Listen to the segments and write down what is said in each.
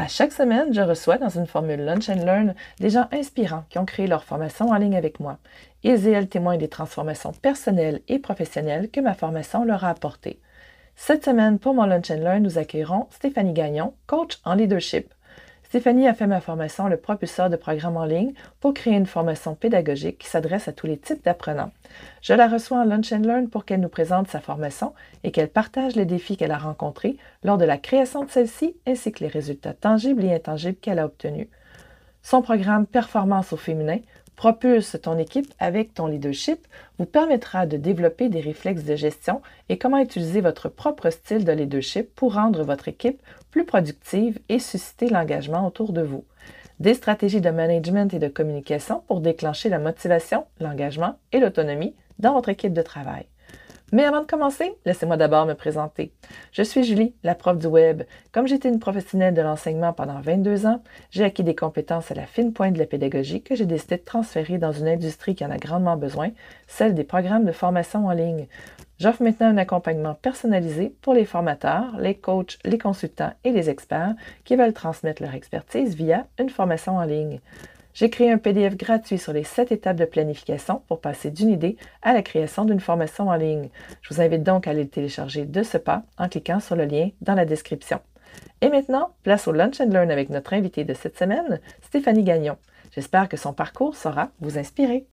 À chaque semaine, je reçois dans une formule Lunch and Learn des gens inspirants qui ont créé leur formation en ligne avec moi. Ils et elles témoignent des transformations personnelles et professionnelles que ma formation leur a apportées. Cette semaine, pour mon Lunch and Learn, nous accueillerons Stéphanie Gagnon, coach en leadership. Stéphanie a fait ma formation Le propulseur de programmes en ligne pour créer une formation pédagogique qui s'adresse à tous les types d'apprenants. Je la reçois en Lunch and Learn pour qu'elle nous présente sa formation et qu'elle partage les défis qu'elle a rencontrés lors de la création de celle-ci ainsi que les résultats tangibles et intangibles qu'elle a obtenus. Son programme Performance au féminin propulse ton équipe avec ton leadership vous permettra de développer des réflexes de gestion et comment utiliser votre propre style de leadership pour rendre votre équipe plus productive et susciter l'engagement autour de vous. Des stratégies de management et de communication pour déclencher la motivation, l'engagement et l'autonomie dans votre équipe de travail. Mais avant de commencer, laissez-moi d'abord me présenter. Je suis Julie, la prof du web. Comme j'étais une professionnelle de l'enseignement pendant 22 ans, j'ai acquis des compétences à la fine pointe de la pédagogie que j'ai décidé de transférer dans une industrie qui en a grandement besoin, celle des programmes de formation en ligne. J'offre maintenant un accompagnement personnalisé pour les formateurs, les coachs, les consultants et les experts qui veulent transmettre leur expertise via une formation en ligne. J'ai créé un PDF gratuit sur les sept étapes de planification pour passer d'une idée à la création d'une formation en ligne. Je vous invite donc à aller le télécharger de ce pas en cliquant sur le lien dans la description. Et maintenant, place au Lunch and Learn avec notre invitée de cette semaine, Stéphanie Gagnon. J'espère que son parcours saura vous inspirer.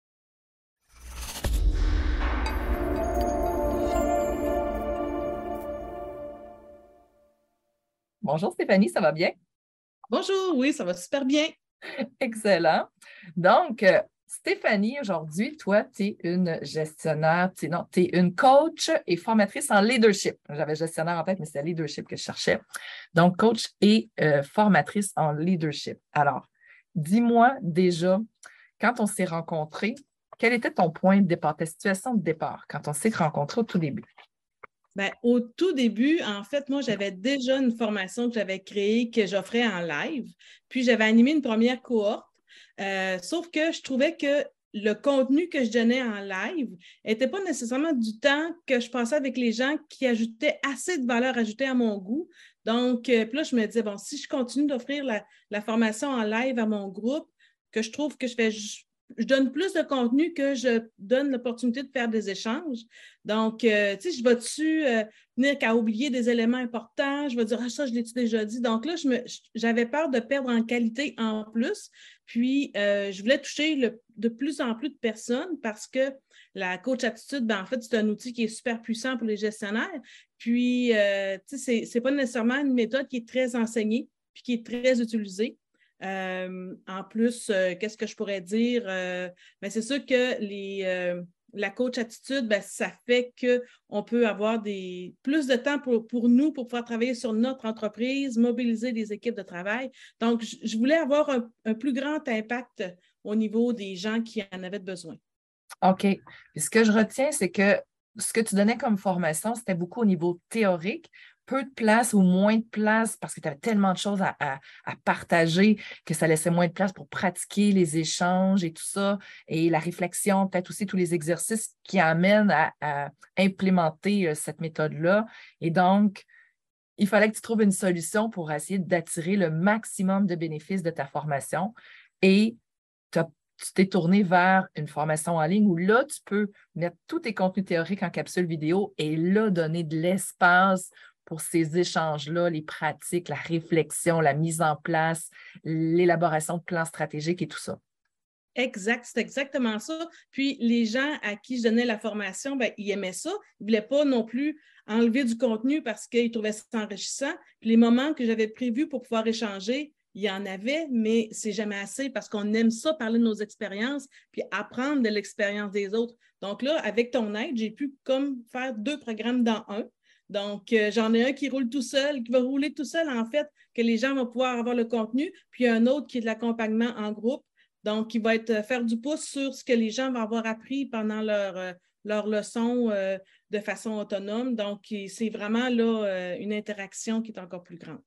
Bonjour Stéphanie, ça va bien? Bonjour, oui, ça va super bien. Excellent. Donc, euh, Stéphanie, aujourd'hui, toi, tu es une gestionnaire, non, tu es une coach et formatrice en leadership. J'avais gestionnaire en tête, mais c'est leadership que je cherchais. Donc, coach et euh, formatrice en leadership. Alors, dis-moi déjà, quand on s'est rencontrés, quel était ton point de départ, ta situation de départ quand on s'est rencontrés au tout début? Bien, au tout début, en fait, moi, j'avais déjà une formation que j'avais créée que j'offrais en live. Puis, j'avais animé une première cohorte. Euh, sauf que je trouvais que le contenu que je donnais en live n'était pas nécessairement du temps que je passais avec les gens qui ajoutaient assez de valeur ajoutée à mon goût. Donc, euh, puis là, je me disais, bon, si je continue d'offrir la, la, formation en live à mon groupe, que je trouve que je fais je donne plus de contenu que je donne l'opportunité de faire des échanges. Donc, euh, tu sais, je vais-tu euh, venir qu'à oublier des éléments importants? Je vais dire, ah, ça, je l'ai-tu déjà dit? Donc là, j'avais peur de perdre en qualité en plus. Puis, euh, je voulais toucher de plus en plus de personnes parce que la coach attitude, ben, en fait, c'est un outil qui est super puissant pour les gestionnaires. Puis, tu sais, ce n'est pas nécessairement une méthode qui est très enseignée puis qui est très utilisée. Euh, en plus, euh, qu'est-ce que je pourrais dire? Euh, ben, c'est sûr que les, la coach attitude, ben, ça fait qu'on peut avoir plus de temps pour, nous pour pouvoir travailler sur notre entreprise, mobiliser des équipes de travail. Donc, je, voulais avoir un, plus grand impact au niveau des gens qui en avaient besoin. OK. ce que je retiens, c'est que ce que tu donnais comme formation, c'était beaucoup au niveau théorique, peu de place ou moins de place parce que tu avais tellement de choses à, partager que ça laissait moins de place pour pratiquer les échanges et tout ça, et la réflexion, peut-être aussi tous les exercices qui amènent à, implémenter euh, cette méthode-là. Et donc, il fallait que tu trouves une solution pour essayer d'attirer le maximum de bénéfices de ta formation. Et tu t'es tourné vers une formation en ligne où là, tu peux mettre tous tes contenus théoriques en capsule vidéo et là, donner de l'espace pour ces échanges-là, les pratiques, la réflexion, la mise en place, l'élaboration de plans stratégiques et tout ça? Exact, c'est exactement ça. Puis les gens à qui je donnais la formation, ben, ils aimaient ça. Ils ne voulaient pas non plus enlever du contenu parce qu'ils trouvaient ça enrichissant. Puis les moments que j'avais prévus pour pouvoir échanger, il y en avait, mais c'est jamais assez parce qu'on aime ça, parler de nos expériences, puis apprendre de l'expérience des autres. Donc là, avec ton aide, j'ai pu comme faire deux programmes dans un. Donc, euh, j'en ai un qui roule tout seul, qui va rouler tout seul, en fait, que les gens vont pouvoir avoir le contenu, puis un autre qui est de l'accompagnement en groupe, donc qui va euh, faire du pouce sur ce que les gens vont avoir appris pendant leur, euh, leur leçon de façon autonome. Donc, c'est vraiment là une interaction qui est encore plus grande.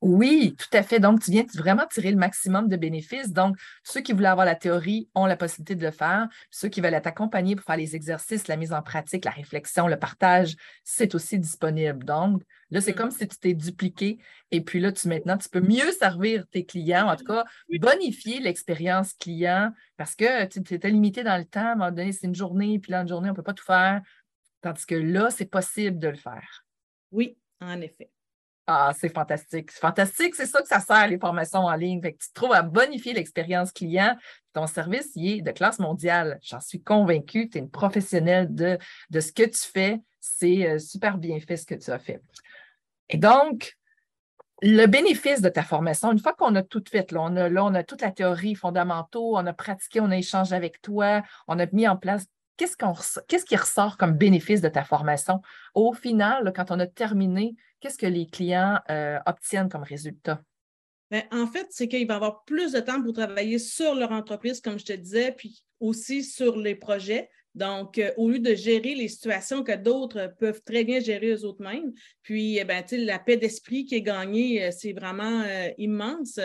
Oui, tout à fait. Donc, tu viens vraiment tirer le maximum de bénéfices. Donc, ceux qui voulaient avoir la théorie ont la possibilité de le faire. Ceux qui veulent t'accompagner pour faire les exercices, la mise en pratique, la réflexion, le partage, c'est aussi disponible. Donc, là, c'est comme mm-hmm. si tu t'es dupliqué. Et puis là, tu maintenant, tu peux mieux servir tes clients, en tout cas, bonifier l'expérience client parce que tu étais limité dans le temps. À un moment donné, c'est une journée, puis là, une journée, on ne peut pas tout faire. Tandis que là, c'est possible de le faire. Oui, en effet. Ah, c'est fantastique. C'est fantastique, c'est ça que ça sert, les formations en ligne. Tu trouves à bonifier l'expérience client. Ton service, il est de classe mondiale. J'en suis convaincue. Tu es une professionnelle de, ce que tu fais. C'est euh, super bien fait ce que tu as fait. Et donc, le bénéfice de ta formation, une fois qu'on a tout fait, là, on a, là, on a toute la théorie fondamentale, on a pratiqué, on a échangé avec toi, on a mis en place qu'est-ce, qui ressort comme bénéfice de ta formation? Au final, quand on a terminé, qu'est-ce que les clients euh, obtiennent comme résultat? Bien, en fait, c'est qu'il va avoir plus de temps pour travailler sur leur entreprise, comme je te disais, puis aussi sur les projets. Donc, euh, au lieu de gérer les situations que d'autres peuvent très bien gérer eux-mêmes, puis eh ben, la paix d'esprit qui est gagnée, euh, c'est vraiment immense.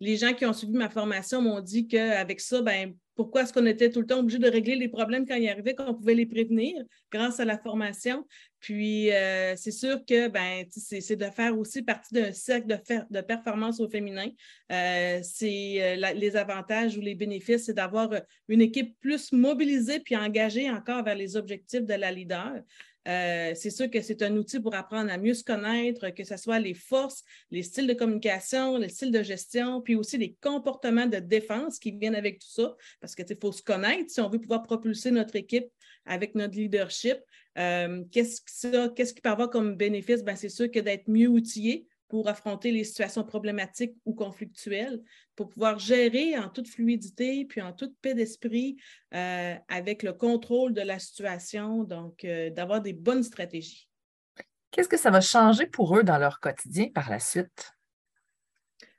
Les gens qui ont suivi ma formation m'ont dit qu'avec ça, ben, pourquoi est-ce qu'on était tout le temps obligé de régler les problèmes quand ils arrivaient, qu'on pouvait les prévenir grâce à la formation. Puis, euh, c'est sûr que ben, c'est de faire aussi partie d'un cercle de, performance au féminin. Euh, euh, les avantages ou les bénéfices, c'est d'avoir une équipe plus mobilisée puis engagée encore vers les objectifs de la leader. Euh, c'est sûr que c'est un outil pour apprendre à mieux se connaître, que ce soit les forces, les styles de communication, les styles de gestion, puis aussi les comportements de défense qui viennent avec tout ça, parce qu'il faut se connaître si on veut pouvoir propulser notre équipe avec notre leadership. Euh, qu'est-ce, qui peut avoir comme bénéfice? Ben, c'est sûr que d'être mieux outillé pour affronter les situations problématiques ou conflictuelles, pour pouvoir gérer en toute fluidité puis en toute paix d'esprit euh, avec le contrôle de la situation, donc euh, d'avoir des bonnes stratégies. Qu'est-ce que ça va changer pour eux dans leur quotidien par la suite?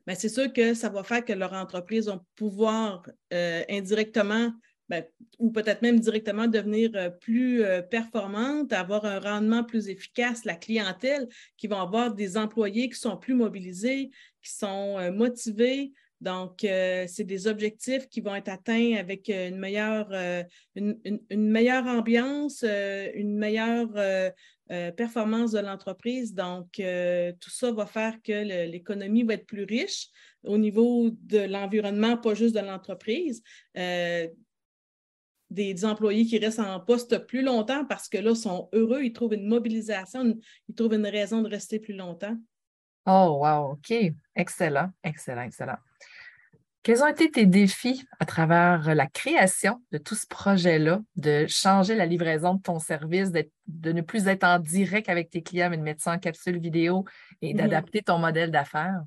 Bien, c'est sûr que ça va faire que leur entreprise va pouvoir euh, indirectement ben, ou peut-être même directement devenir euh, plus euh, performante, avoir un rendement plus efficace, la clientèle, qui vont avoir des employés qui sont plus mobilisés, qui sont euh, motivés. Donc, c'est des objectifs qui vont être atteints avec une meilleure, une, meilleure ambiance, une meilleure performance de l'entreprise. Donc, tout ça va faire que l'économie va être plus riche au niveau de l'environnement, pas juste de l'entreprise des, employés qui restent en poste plus longtemps parce que là, ils sont heureux, ils trouvent une mobilisation, ils trouvent une raison de rester plus longtemps. Oh, wow, OK. Excellent, excellent, excellent. Quels ont été tes défis à travers la création de tout ce projet-là, de changer la livraison de ton service, de ne plus être en direct avec tes clients, mais de mettre ça en capsule vidéo et mm-hmm. d'adapter ton modèle d'affaires?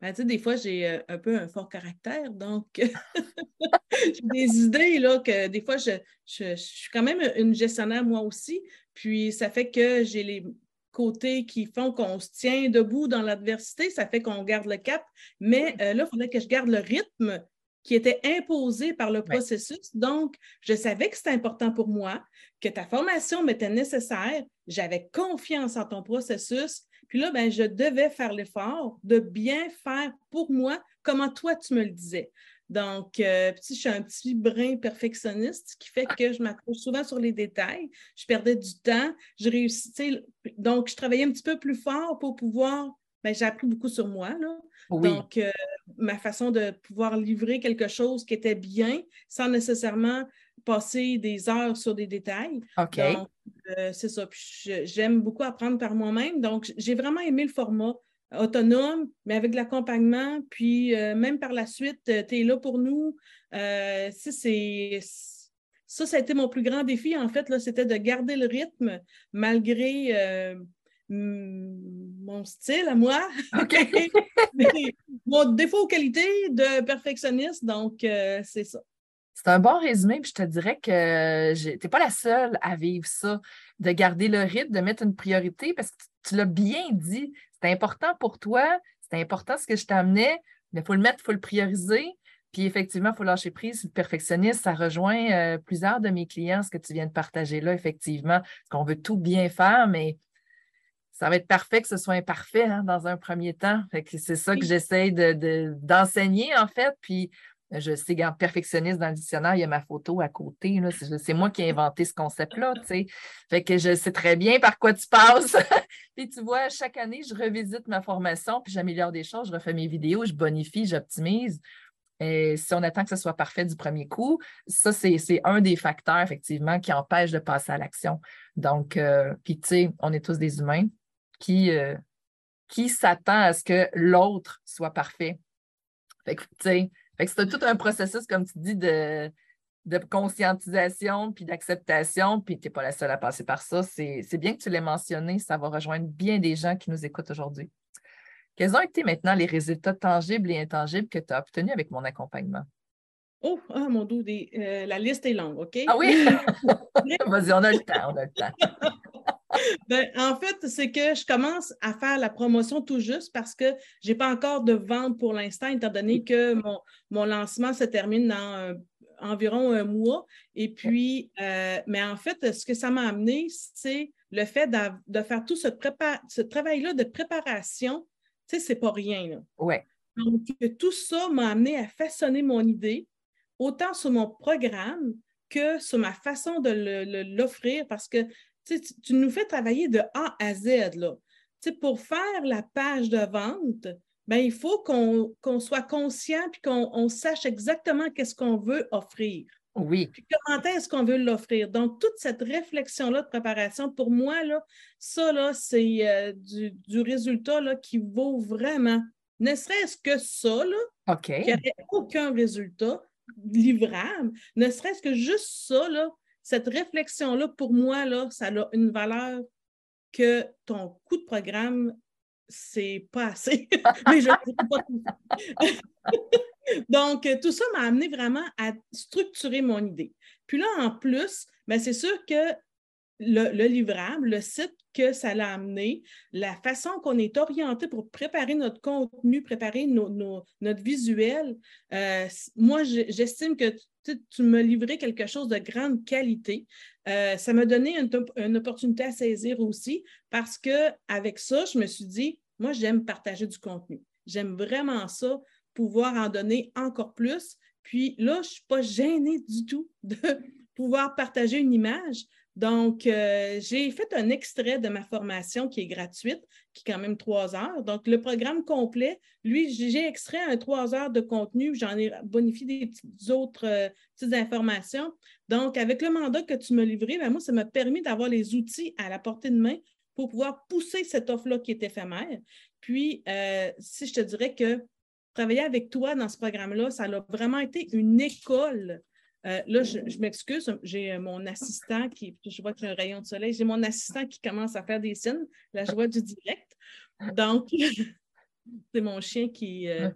Ben, tu sais, des fois, j'ai euh, un peu un fort caractère, donc j'ai des idées, là, que des fois, je, suis quand même une gestionnaire, moi aussi, puis ça fait que j'ai les côtés qui font qu'on se tient debout dans l'adversité, ça fait qu'on garde le cap, mais euh, là, il faudrait que je garde le rythme qui était imposé par le processus. Donc, je savais que c'était important pour moi, que ta formation m'était nécessaire, j'avais confiance en ton processus, puis là, ben, je devais faire l'effort de bien faire pour moi comment toi tu me le disais. Donc, euh, je suis un petit brin perfectionniste qui fait que je m'accroche souvent sur les détails. Je perdais du temps. Je réussissais. Donc, je travaillais un petit peu plus fort pour pouvoir. Ben, j'ai appris beaucoup sur moi. Là. Donc, euh, ma façon de pouvoir livrer quelque chose qui était bien sans nécessairement passer des heures sur des détails. OK. Euh, c'est ça. J'aime beaucoup apprendre par moi-même. Donc, j'ai vraiment aimé le format autonome, mais avec de l'accompagnement. Puis, euh, même par la suite, euh, tu es là pour nous. c'est ça, ça a été mon plus grand défi, en fait, c'était de garder le rythme malgré mon style à moi. mon défaut aux qualités de perfectionniste. Donc, c'est ça. C'est un bon résumé, puis je te dirais que tu n'es pas la seule à vivre ça, de garder le rythme, de mettre une priorité, parce que tu, l'as bien dit, c'est important pour toi, c'est important ce que je t'amenais, mais il faut le mettre, il faut le prioriser. Puis effectivement, il faut lâcher prise. Le perfectionniste, ça rejoint euh, plusieurs de mes clients, ce que tu viens de partager là, effectivement, parce qu'on veut tout bien faire, mais ça va être parfait que ce soit imparfait hein, dans un premier temps. c'est ça que j'essaie d'enseigner, en fait. Puis je sais, en perfectionniste dans le dictionnaire, il y a ma photo à côté. C'est moi qui ai inventé ce concept-là. Fait que je sais très bien par quoi tu passes. puis tu vois, chaque année, je revisite ma formation, puis j'améliore des choses, je refais mes vidéos, je bonifie, j'optimise. Et si on attend que ce soit parfait du premier coup, ça, c'est un des facteurs, effectivement, qui empêche de passer à l'action. Donc, euh, puis tu sais, on est tous des humains qui, euh, qui s'attend à ce que l'autre soit parfait. Fait que, tu sais, c'est tout un processus, comme tu dis, de, de conscientisation puis d'acceptation, puis tu n'es pas la seule à passer par ça. C'est bien que tu l'aies mentionné, ça va rejoindre bien des gens qui nous écoutent aujourd'hui. Quels ont été maintenant les résultats tangibles et intangibles que tu as obtenus avec mon accompagnement? Oh, ah, mon doux, euh, la liste est longue, OK? Ah oui? Vas-y, on a le temps, on a le temps. Ben, en fait, c'est que je commence à faire la promotion tout juste parce que je n'ai pas encore de vente pour l'instant, étant donné que mon, lancement se termine dans environ un mois. Et puis, euh, mais en fait, ce que ça m'a amené, c'est le fait de, faire tout ce, ce travail-là de préparation. Tu sais, c'est pas rien. Donc, tout ça m'a amené à façonner mon idée, autant sur mon programme que sur ma façon de l'offrir, parce que tu, nous fais travailler de A à Z. Là. pour faire la page de vente, ben, il faut qu'on soit conscient et qu'on sache exactement qu'est-ce qu'on veut offrir. Oui. Puis comment est-ce qu'on veut l'offrir? Donc, toute cette réflexion-là de préparation, pour moi, là, ça, là, c'est euh, du, résultat là, qui vaut vraiment. Ne serait-ce que ça, là, qui n'aurait aucun résultat livrable, ne serait-ce que juste ça, là, cette réflexion-là, pour moi, là, ça a une valeur que ton coût de programme, c'est pas assez. Mais je pas tout. Donc, tout ça m'a amené vraiment à structurer mon idée. Puis là, en plus, ben, c'est sûr que le, livrable, le site que ça l'a amené, la façon qu'on est orienté pour préparer notre contenu, préparer notre visuel. Euh, moi, j'estime que tu, me livrais quelque chose de grande qualité. Euh, ça m'a donné une, une, opportunité à saisir aussi parce qu'avec ça, je me suis dit, moi, j'aime partager du contenu. J'aime vraiment ça, pouvoir en donner encore plus. Puis là, je ne suis pas gênée du tout de pouvoir partager une image donc, euh, j'ai fait un extrait de ma formation qui est gratuite, qui est quand même trois heures. Donc, le programme complet, lui, j'ai extrait un trois heures de contenu, j'en ai bonifié des autres euh, petites informations. Donc, avec le mandat que tu m'as livré, ben, moi, ça m'a permis d'avoir les outils à la portée de main pour pouvoir pousser cette offre-là qui est éphémère. Puis, euh, si je te dirais que travailler avec toi dans ce programme-là, ça a vraiment été une école euh, là, je, m'excuse, j'ai euh, mon assistant qui, je vois que j'ai un rayon de soleil, j'ai mon assistant qui commence à faire des signes, la joie du direct. Donc, c'est mon chien qui, euh,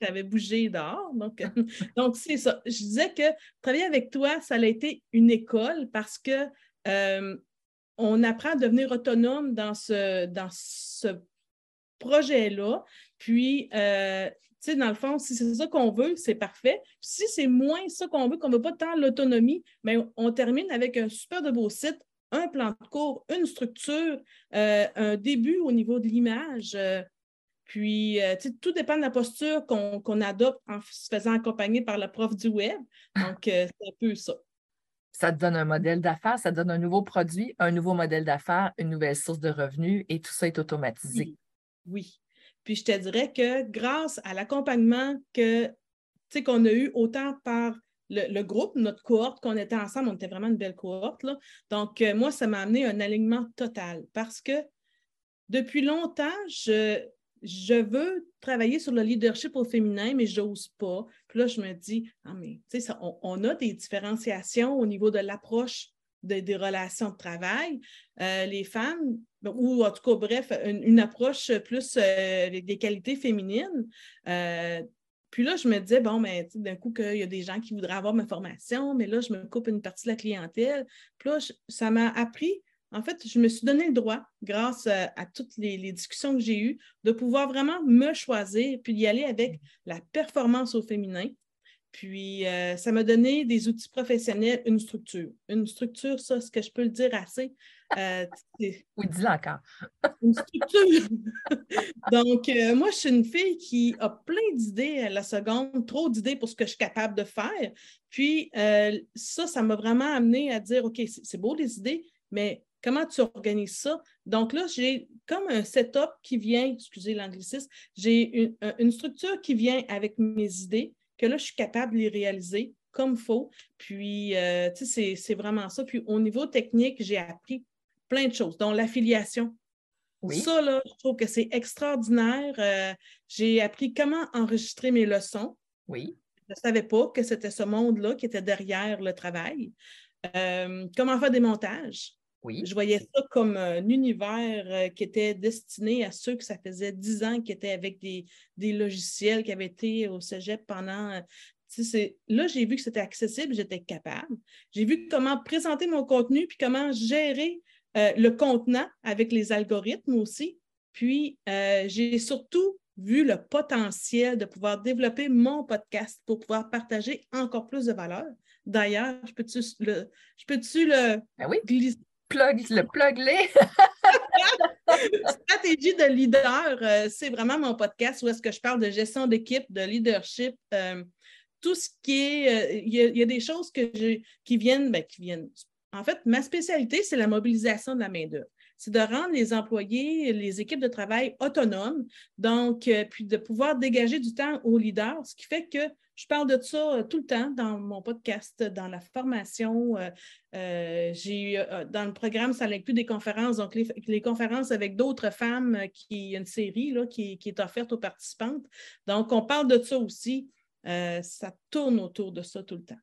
avait bougé dehors. Donc, donc c'est ça. Je disais que travailler avec toi, ça a été une école parce que on apprend à devenir autonome dans ce, dans ce projet-là. Puis, sais, dans le fond, si c'est ça qu'on veut, c'est parfait. si c'est moins ça qu'on veut, qu'on ne veut pas tant l'autonomie, mais ben, on termine avec un super de beau site, un plan de cours, une structure, euh, un début au niveau de l'image. Euh, puis, euh, tout dépend de la posture qu'on adopte en se faisant accompagner par le prof du web. Donc, c'est un peu ça. Ça te donne un modèle d'affaires, ça te donne un nouveau produit, un nouveau modèle d'affaires, une nouvelle source de revenus et tout ça est automatisé. oui. Puis je te dirais que grâce à l'accompagnement que qu'on a eu autant par le, groupe, notre cohorte, qu'on était ensemble, on était vraiment une belle cohorte. Là. Donc, euh, moi, ça m'a amené un alignement total parce que depuis longtemps, je, je veux travailler sur le leadership au féminin, mais je n'ose pas. Puis là, je me dis, ah, mais on, a des différenciations au niveau de l'approche des relations de travail. Euh, les femmes, ou en tout cas, bref, une, approche plus euh, des qualités féminines. Euh, puis là, je me disais, bon, mais d'un coup, qu'il y a des gens qui voudraient avoir ma formation, mais là, je me coupe une partie de la clientèle. Puis là, ça m'a appris, en fait, je me suis donné le droit, grâce à, toutes les, les, discussions que j'ai eues, de pouvoir vraiment me choisir, puis d'y aller avec la performance au féminin, Puis, euh, ça m'a donné des outils professionnels, une structure. Une structure, ça, ce que je peux le dire assez. Euh, oui, dis-le encore. une structure. Donc, euh, moi, je suis une fille qui a plein d'idées à la seconde, trop d'idées pour ce que je suis capable de faire. Puis, ça, ça m'a vraiment amené à dire, OK, c'est beau les idées, mais comment tu organises ça? Donc là, j'ai comme un setup qui vient, excusez l'anglicisme, j'ai une, structure qui vient avec mes idées, que là, je suis capable de les réaliser comme il faut. Puis, euh, tu sais, c'est vraiment ça. Puis, au niveau technique, j'ai appris plein de choses, dont l'affiliation. Oui. Ça, là, je trouve que c'est extraordinaire. Euh, j'ai appris comment enregistrer mes leçons. Oui. Je ne savais pas que c'était ce monde-là qui était derrière le travail. Euh, comment faire des montages. Oui. Je voyais ça comme un univers qui était destiné à ceux que ça faisait dix ans qui étaient avec des, logiciels qui avaient été au cégep pendant. Là, j'ai vu que c'était accessible, j'étais capable. J'ai vu comment présenter mon contenu, puis comment gérer le contenant avec les algorithmes aussi. Puis, j'ai surtout vu le potentiel de pouvoir développer mon podcast pour pouvoir partager encore plus de valeur. D'ailleurs, je peux-tu le, je peux le ben oui plug, le plug-les. Stratégie de leader, euh, c'est vraiment mon podcast où est-ce que je parle de gestion d'équipe, de leadership, euh, tout ce qui est. Euh, il y, a des choses que qui viennent, ben, qui viennent. En fait, ma spécialité, c'est la mobilisation de la main-d'œuvre c'est de rendre les employés, les équipes de travail autonomes, donc, puis de pouvoir dégager du temps aux leaders, ce qui fait que je parle de ça euh, tout le temps dans mon podcast, dans la formation. Euh, euh, j'ai dans le programme, ça inclut des conférences, donc les, conférences avec d'autres femmes, qui une série là, qui, est offerte aux participantes. Donc, on parle de ça aussi. ça tourne autour de ça tout le temps.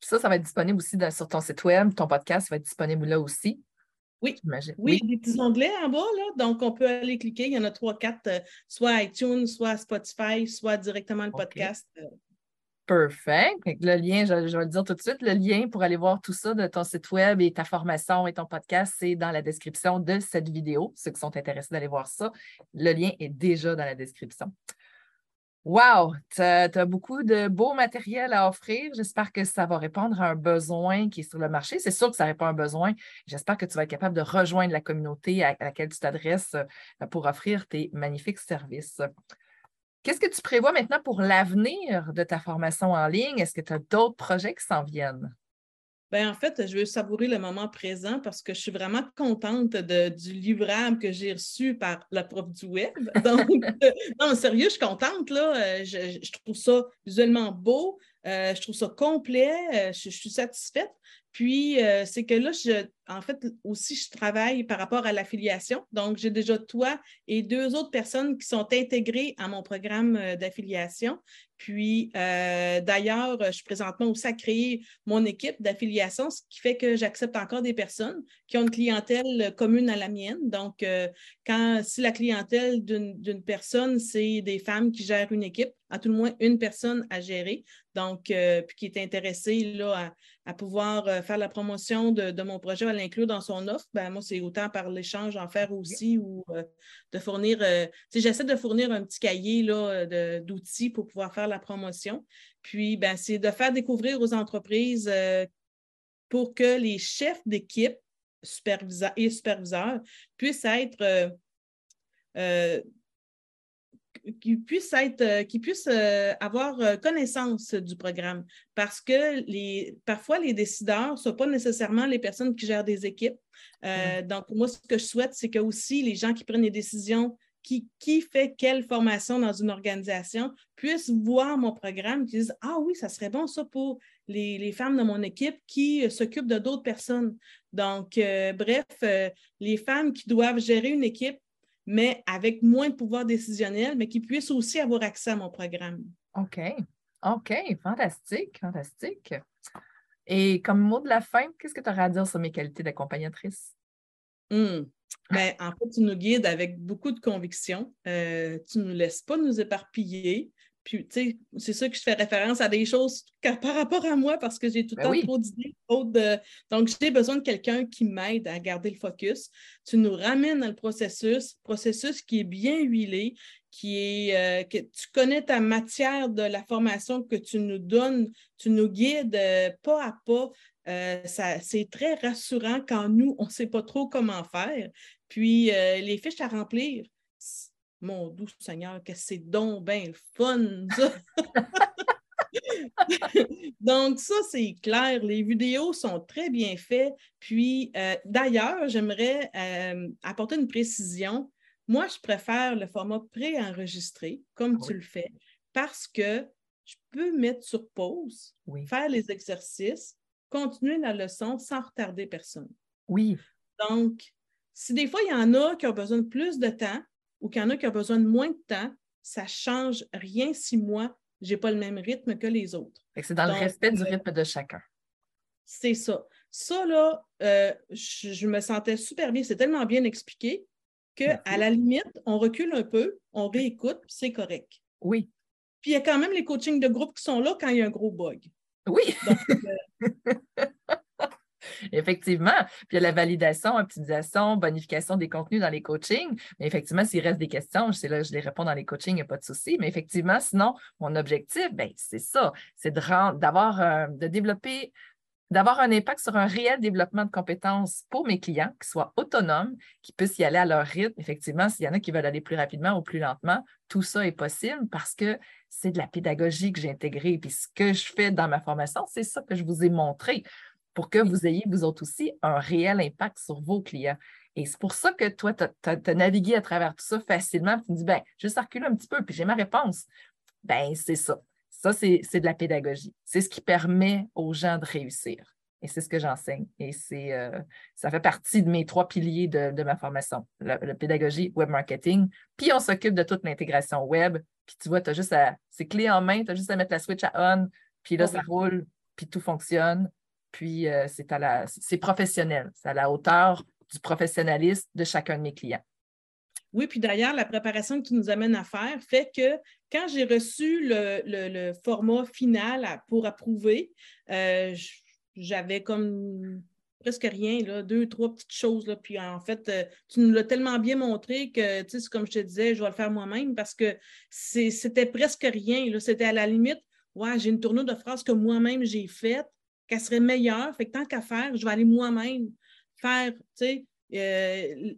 Ça, ça va être disponible aussi sur ton site web. Ton podcast va être disponible là aussi. Oui, oui, des petits onglets en bas, là. Donc, on peut aller cliquer. Il y en a trois, quatre, soit iTunes, soit Spotify, soit directement le podcast. Perfect. Le lien, je, vais le dire tout de suite, le lien pour aller voir tout ça de ton site web et ta formation et ton podcast, c'est dans la description de cette vidéo. Ceux qui sont intéressés d'aller voir ça, le lien est déjà dans la description. Wow, tu as, beaucoup de beau matériel à offrir. J'espère que ça va répondre à un besoin qui est sur le marché. C'est sûr que ça répond à un besoin. J'espère que tu vas être capable de rejoindre la communauté à laquelle tu t'adresses euh, pour offrir tes magnifiques services. Qu'est-ce que tu prévois maintenant pour l'avenir de ta formation en ligne? Est-ce que tu as d'autres projets qui s'en viennent? Bien, en fait, je veux savourer le moment présent parce que je suis vraiment contente du livrable que j'ai reçu par la prof du web. Donc, euh, non, sérieux, je suis contente. Là. Euh, je, trouve ça visuellement beau, euh, je trouve ça complet, je, suis satisfaite. Puis, c'est que là, je, en fait, aussi, je travaille par rapport à l'affiliation. Donc, j'ai déjà toi et deux autres personnes qui sont intégrées à mon programme euh, d'affiliation. Puis, euh, d'ailleurs, je suis présentement aussi à créer mon équipe d'affiliation, ce qui fait que j'accepte encore des personnes qui ont une clientèle commune à la mienne. Donc, euh, quand, si la clientèle d'une personne, c'est des femmes qui gèrent une équipe, à tout le moins une personne à gérer, donc, puis qui est intéressée là, à, pouvoir faire la promotion de, de mon projet l'inclure dans son offre, ben, moi, c'est autant par l'échange en faire aussi ou euh, de fournir. Euh, j'essaie de fournir un petit cahier d'outils pour pouvoir faire la promotion. Puis, ben, c'est de faire découvrir aux entreprises euh, pour que les chefs d'équipe superviseurs et superviseurs puissent être qui puissent être, euh, qui puissent euh, avoir euh, connaissance du programme. Parce que les, parfois, les décideurs ne sont pas nécessairement les personnes qui gèrent des équipes. Donc, moi, ce que je souhaite, c'est que aussi les gens qui prennent les décisions, qui, qui fait quelle formation dans une organisation, puissent voir mon programme, qui disent Ah oui, ça serait bon ça pour les, les femmes de mon équipe qui s'occupent de d'autres personnes. Donc, bref, les femmes qui doivent gérer une équipe mais avec moins de pouvoir décisionnel, mais qui puissent aussi avoir accès à mon programme. OK. OK, fantastique, fantastique. Et comme mot de la fin, qu'est-ce que tu aurais à dire sur mes qualités d'accompagnatrice? Hmm. Ben, en fait, tu nous guides avec beaucoup de conviction. Euh, tu ne nous laisses pas nous éparpiller. Puis, tu sais, c'est ça que je fais référence à des choses par rapport à moi parce que j'ai tout le ben temps trop d'idées. De... Donc, j'ai besoin de quelqu'un qui m'aide à garder le focus. Tu nous ramènes dans le processus, processus qui est bien huilé, qui est que tu connais ta matière de la formation que tu nous donnes, tu nous guides pas à pas. c'est très rassurant quand nous, on ne sait pas trop comment faire. Puis les fiches à remplir, mon doux Seigneur, que c'est donc bien le fun, ça! Donc, ça, c'est clair. Les vidéos sont très bien faites. Puis, euh, d'ailleurs, j'aimerais euh, apporter une précision. Moi, je préfère le format préenregistré, comme tu le fais, parce que je peux mettre sur pause, faire les exercices, continuer la leçon sans retarder personne. Oui. Donc, si des fois, il y en a qui ont besoin de plus de temps ou qu'il y en a qui ont besoin de moins de temps, ça ne change rien si moi, je n'ai pas le même rythme que les autres. C'est dans le respect du euh, rythme de chacun. C'est ça. Ça, là, euh, je, me sentais super bien. C'est tellement bien expliqué qu'à la limite, on recule un peu, on réécoute, c'est correct. Oui. Puis il y a quand même les coachings de groupe qui sont là quand il y a un gros bug. Oui. Euh, Effectivement. Puis il y a la validation, optimisation, bonification des contenus dans les coachings. Mais effectivement, s'il reste des questions, c'est là je les réponds dans les coachings, il n'y a pas de souci. Mais effectivement, sinon, mon objectif, ben, c'est ça, c'est d'avoir, euh, de développer d'avoir un impact sur un réel développement de compétences pour mes clients, qui soient autonomes, qui puissent y aller à leur rythme. Effectivement, s'il y en a qui veulent aller plus rapidement ou plus lentement, tout ça est possible parce que c'est de la pédagogie que j'ai intégrée. Puis ce que je fais dans ma formation, c'est ça que je vous ai montré pour que vous ayez, vous autres aussi, un réel impact sur vos clients. Et c'est pour ça que toi, tu as, navigué à travers tout ça facilement. Tu me dis, ben, juste reculer un petit peu, puis j'ai ma réponse. Ben, c'est ça. Ça, c'est de la pédagogie. C'est ce qui permet aux gens de réussir. Et c'est ce que j'enseigne. Et c'est, euh, ça fait partie de mes trois piliers de, ma formation, la, pédagogie, web marketing. Puis on s'occupe de toute l'intégration web. Puis tu vois, tu as juste à, c'est clé en main, tu as juste à mettre la switch à on, puis là, ça roule, puis tout fonctionne. Puis euh, c'est à la, c'est professionnel, c'est à la hauteur du professionnalisme de chacun de mes clients. Oui, puis d'ailleurs, la préparation que tu nous amènes à faire fait que quand j'ai reçu le, format final pour approuver, euh, j'avais comme presque rien, deux, trois petites choses. Puis en fait, euh, tu nous l'as tellement bien montré que, tu sais, comme je te disais, je vais le faire moi-même parce que c'était presque rien. C'était à la limite, ouais, j'ai une tournure de phrases que moi-même j'ai faite qu'elle serait meilleure. Fait que tant qu'à faire, je vais aller moi-même faire, tu sais, euh,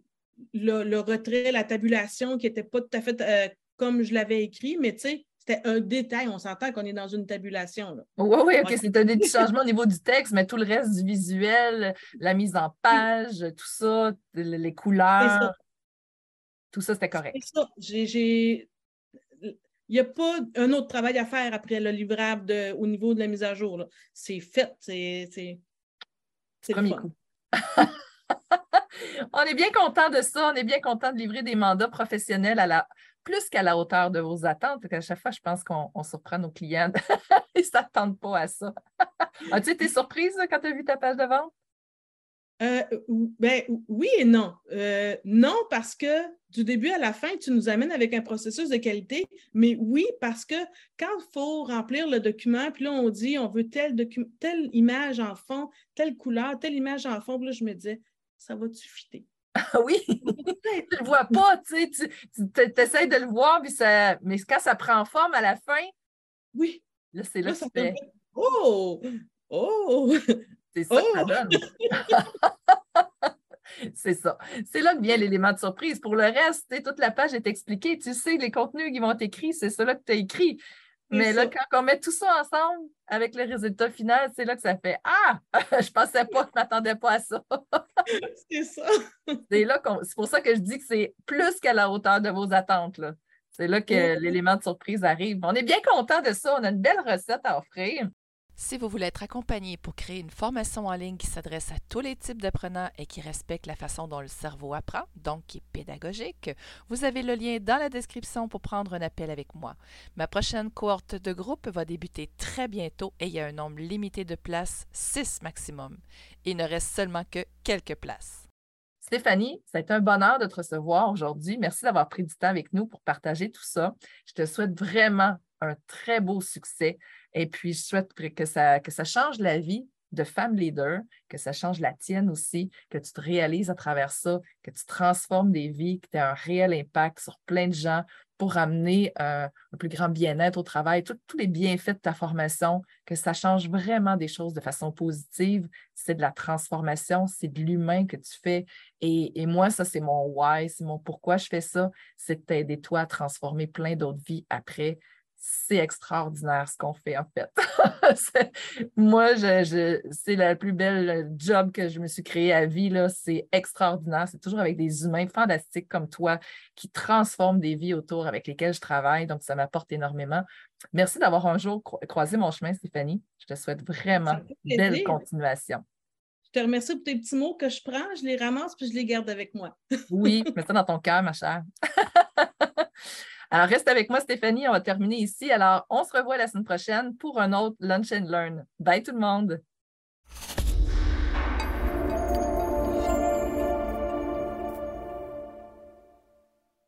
le, retrait, la tabulation qui n'était pas tout à fait euh, comme je l'avais écrit, mais tu sais, c'était un détail. On s'entend qu'on est dans une tabulation. Oui, oui, OK. C'était des changements au niveau du texte, mais tout le reste du visuel, la mise en page, tout ça, les couleurs, tout ça, c'était correct. C'est ça. N'y a pas un autre travail à faire après le livrable de, au niveau de la mise à jour. C'est fait. C'est premier coup. on est bien content de ça. On est bien content de livrer des mandats professionnels à la, plus qu'à la hauteur de vos attentes. À chaque fois, je pense qu'on surprend nos clients. Ils ne s'attendent pas à ça. As-tu été surprise quand tu as vu ta page de vente? Euh, ben, oui et non. Euh, non, parce que du début à la fin, tu nous amènes avec un processus de qualité, mais oui, parce que quand il faut remplir le document, puis là, on dit on veut telle, telle image en fond, telle couleur, telle image en fond, puis là, je me disais, ça va-tu fitter? Ah oui, tu ne le vois pas, tu sais, tu, essaies de le voir, puis ça, mais quand ça prend forme à la fin, oui. Là, c'est là, que tu fais. Oh! Oh! C'est ça que ça oh! donne. c'est ça. C'est là que vient l'élément de surprise. Pour le reste, toute la page est expliquée. Tu sais, les contenus qui vont être écrits, c'est cela que tu as écrit. Mais là, quand on met tout ça ensemble avec le résultat final, c'est là que ça fait Ah, je pensais pas, je ne m'attendais pas à ça. c'est ça. c'est là c'est pour ça que je dis que c'est plus qu'à la hauteur de vos attentes. Là. C'est là que l'élément de surprise arrive. On est bien content de ça. On a une belle recette à offrir. Si vous voulez être accompagné pour créer une formation en ligne qui s'adresse à tous les types d'apprenants et qui respecte la façon dont le cerveau apprend, donc qui est pédagogique, vous avez le lien dans la description pour prendre un appel avec moi. Ma prochaine cohorte de groupe va débuter très bientôt et il y a un nombre limité de places, 6 maximum. Il ne reste seulement que quelques places. Stéphanie, été un bonheur de te recevoir aujourd'hui. Merci d'avoir pris du temps avec nous pour partager tout ça. Je te souhaite vraiment un très beau succès. Et puis, je souhaite que ça, que ça change la vie de femme leader, que ça change la tienne aussi, que tu te réalises à travers ça, que tu transformes des vies, que tu as un réel impact sur plein de gens pour amener euh, un plus grand bien-être au travail, tous les bienfaits de ta formation, que ça change vraiment des choses de façon positive. C'est de la transformation, c'est de l'humain que tu fais. Et, et moi, ça, c'est mon why, c'est mon pourquoi je fais ça, c'est de t'aider toi à transformer plein d'autres vies après c'est extraordinaire ce qu'on fait en fait. moi, je, c'est la plus belle job que je me suis créé à vie. C'est extraordinaire. C'est toujours avec des humains fantastiques comme toi qui transforment des vies autour avec lesquelles je travaille. Donc, ça m'apporte énormément. Merci d'avoir un jour croisé mon chemin, Stéphanie. Je te souhaite vraiment une belle continuation. Je te remercie pour tes petits mots que je prends, je les ramasse puis je les garde avec moi. oui, mets ça dans ton cœur, ma chère. Alors, reste avec moi, Stéphanie. On va terminer ici. Alors, on se revoit la semaine prochaine pour un autre Lunch and Learn. Bye tout le monde.